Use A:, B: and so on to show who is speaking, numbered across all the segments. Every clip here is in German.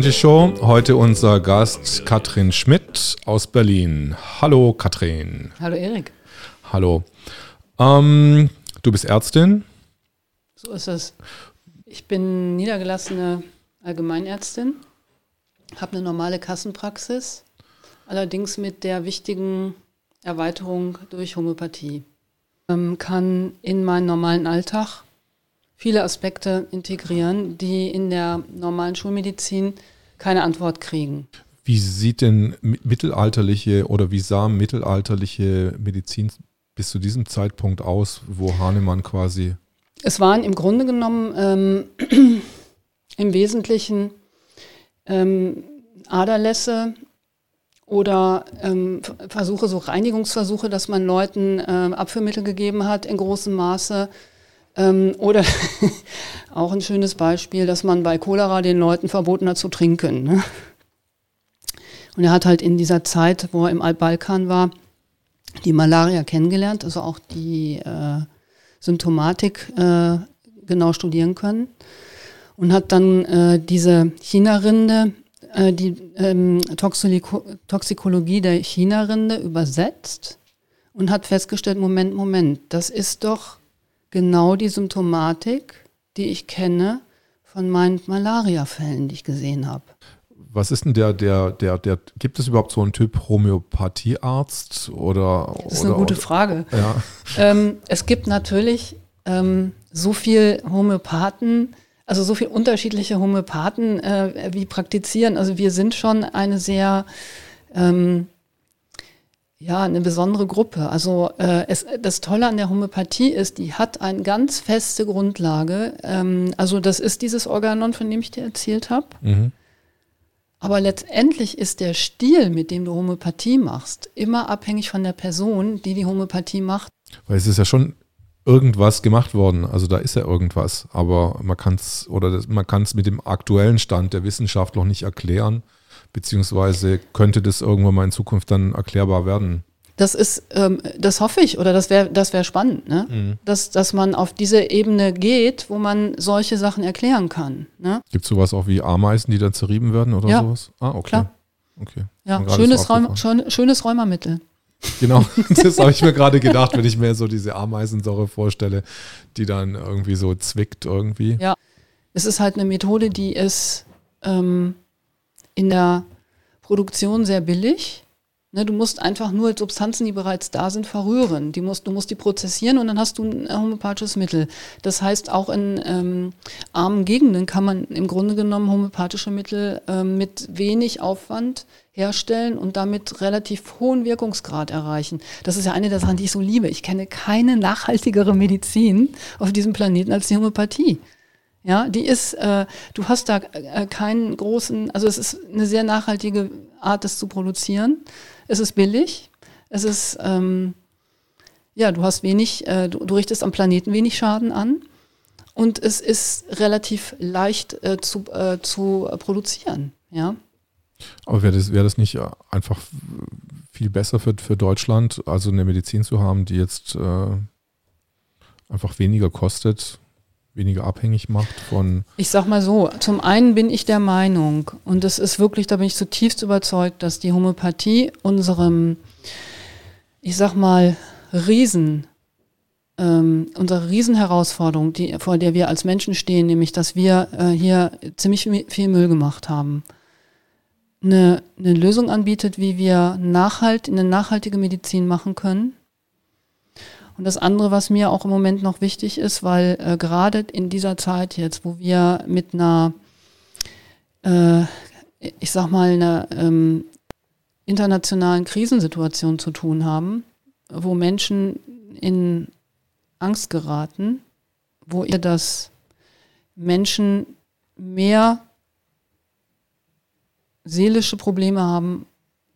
A: Mensch Show. Heute unser Gast Katrin Schmidt aus Berlin. Hallo Katrin.
B: Hallo Erik.
A: Hallo. Ähm, du bist Ärztin?
B: So ist es. Ich bin niedergelassene Allgemeinärztin, habe eine normale Kassenpraxis, allerdings mit der wichtigen Erweiterung durch Homöopathie. Ähm, kann in meinen normalen Alltag viele Aspekte integrieren, die in der normalen Schulmedizin keine Antwort kriegen.
A: Wie sieht denn mittelalterliche oder wie sah mittelalterliche Medizin bis zu diesem Zeitpunkt aus, wo Hahnemann quasi.
B: Es waren im Grunde genommen ähm, im Wesentlichen ähm, Aderlässe oder ähm, Versuche, so Reinigungsversuche, dass man Leuten äh, Abführmittel gegeben hat in großem Maße ähm, oder auch ein schönes Beispiel, dass man bei Cholera den Leuten verboten hat zu trinken. Ne? Und er hat halt in dieser Zeit, wo er im Altbalkan war, die Malaria kennengelernt, also auch die äh, Symptomatik äh, genau studieren können. Und hat dann äh, diese China-Rinde, äh, die ähm, Toxikologie der China-Rinde übersetzt und hat festgestellt, Moment, Moment, das ist doch genau die Symptomatik, die ich kenne von meinen Malaria-Fällen, die ich gesehen habe.
A: Was ist denn der, der, der, der, gibt es überhaupt so einen Typ Homöopathiearzt oder?
B: Das ist eine gute
A: oder,
B: Frage.
A: Ja.
B: Ähm, es gibt natürlich ähm, so viel Homöopathen, also so viele unterschiedliche Homöopathen, äh, wie praktizieren. Also wir sind schon eine sehr ähm, ja, eine besondere Gruppe. Also äh, es, das Tolle an der Homöopathie ist, die hat eine ganz feste Grundlage. Ähm, also das ist dieses Organon, von dem ich dir erzählt habe. Mhm. Aber letztendlich ist der Stil, mit dem du Homöopathie machst, immer abhängig von der Person, die die Homöopathie macht.
A: Weil es ist ja schon irgendwas gemacht worden. Also da ist ja irgendwas. Aber man kann es oder das, man kann es mit dem aktuellen Stand der Wissenschaft noch nicht erklären. Beziehungsweise könnte das irgendwann mal in Zukunft dann erklärbar werden?
B: Das ist, ähm, das hoffe ich, oder das wäre das wär spannend, ne? Mhm. Dass, dass man auf diese Ebene geht, wo man solche Sachen erklären kann. Ne?
A: Gibt es sowas auch wie Ameisen, die dann zerrieben werden oder
B: ja,
A: sowas?
B: Ah, okay. Klar.
A: Okay.
B: Ja, schönes, Räum, schönes Räumermittel.
A: Genau, das habe ich mir gerade gedacht, wenn ich mir so diese Ameisensäure vorstelle, die dann irgendwie so zwickt irgendwie.
B: Ja, es ist halt eine Methode, die ist ähm, in der Produktion sehr billig. Ne, du musst einfach nur Substanzen, die bereits da sind, verrühren. Die musst, du musst die prozessieren und dann hast du ein homöopathisches Mittel. Das heißt, auch in ähm, armen Gegenden kann man im Grunde genommen homöopathische Mittel ähm, mit wenig Aufwand herstellen und damit relativ hohen Wirkungsgrad erreichen. Das ist ja eine der Sachen, die ich so liebe. Ich kenne keine nachhaltigere Medizin auf diesem Planeten als die Homöopathie. Ja, die ist, äh, du hast da äh, keinen großen, also es ist eine sehr nachhaltige Art, das zu produzieren. Es ist billig, es ist, ähm, ja, du hast wenig, äh, du, du, richtest am Planeten wenig Schaden an und es ist relativ leicht äh, zu, äh, zu produzieren, ja.
A: Aber wäre das, wär das nicht einfach viel besser für, für Deutschland, also eine Medizin zu haben, die jetzt äh, einfach weniger kostet? Weniger abhängig macht von.
B: Ich sag mal so, zum einen bin ich der Meinung, und das ist wirklich, da bin ich zutiefst überzeugt, dass die Homöopathie unserem, ich sag mal, Riesen, ähm, unsere Riesenherausforderung, die, vor der wir als Menschen stehen, nämlich, dass wir äh, hier ziemlich viel Müll gemacht haben, eine, eine Lösung anbietet, wie wir nachhalt, eine nachhaltige Medizin machen können und das andere, was mir auch im Moment noch wichtig ist, weil äh, gerade in dieser Zeit jetzt, wo wir mit einer, äh, ich sag mal, einer ähm, internationalen Krisensituation zu tun haben, wo Menschen in Angst geraten, wo ihr das Menschen mehr seelische Probleme haben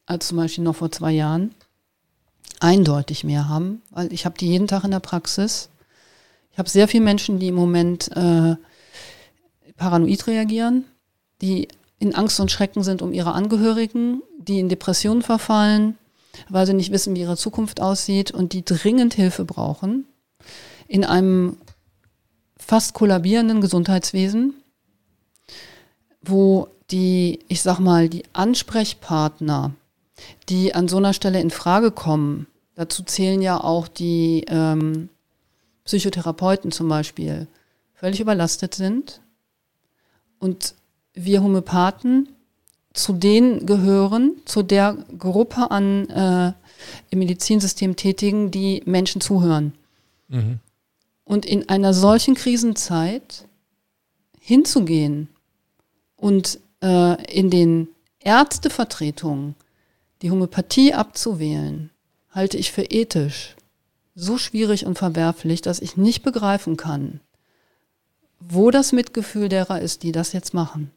B: als zum Beispiel noch vor zwei Jahren eindeutig mehr haben, weil ich habe die jeden Tag in der Praxis. Ich habe sehr viele Menschen, die im Moment äh, paranoid reagieren, die in Angst und Schrecken sind um ihre Angehörigen, die in Depressionen verfallen, weil sie nicht wissen, wie ihre Zukunft aussieht und die dringend Hilfe brauchen in einem fast kollabierenden Gesundheitswesen, wo die, ich sag mal, die Ansprechpartner, die an so einer Stelle in Frage kommen, dazu zählen ja auch die ähm, Psychotherapeuten zum Beispiel, völlig überlastet sind. Und wir Homöopathen zu denen gehören, zu der Gruppe an äh, im Medizinsystem Tätigen, die Menschen zuhören. Mhm. Und in einer solchen Krisenzeit hinzugehen und äh, in den Ärztevertretungen die Homöopathie abzuwählen, halte ich für ethisch so schwierig und verwerflich, dass ich nicht begreifen kann, wo das Mitgefühl derer ist, die das jetzt machen.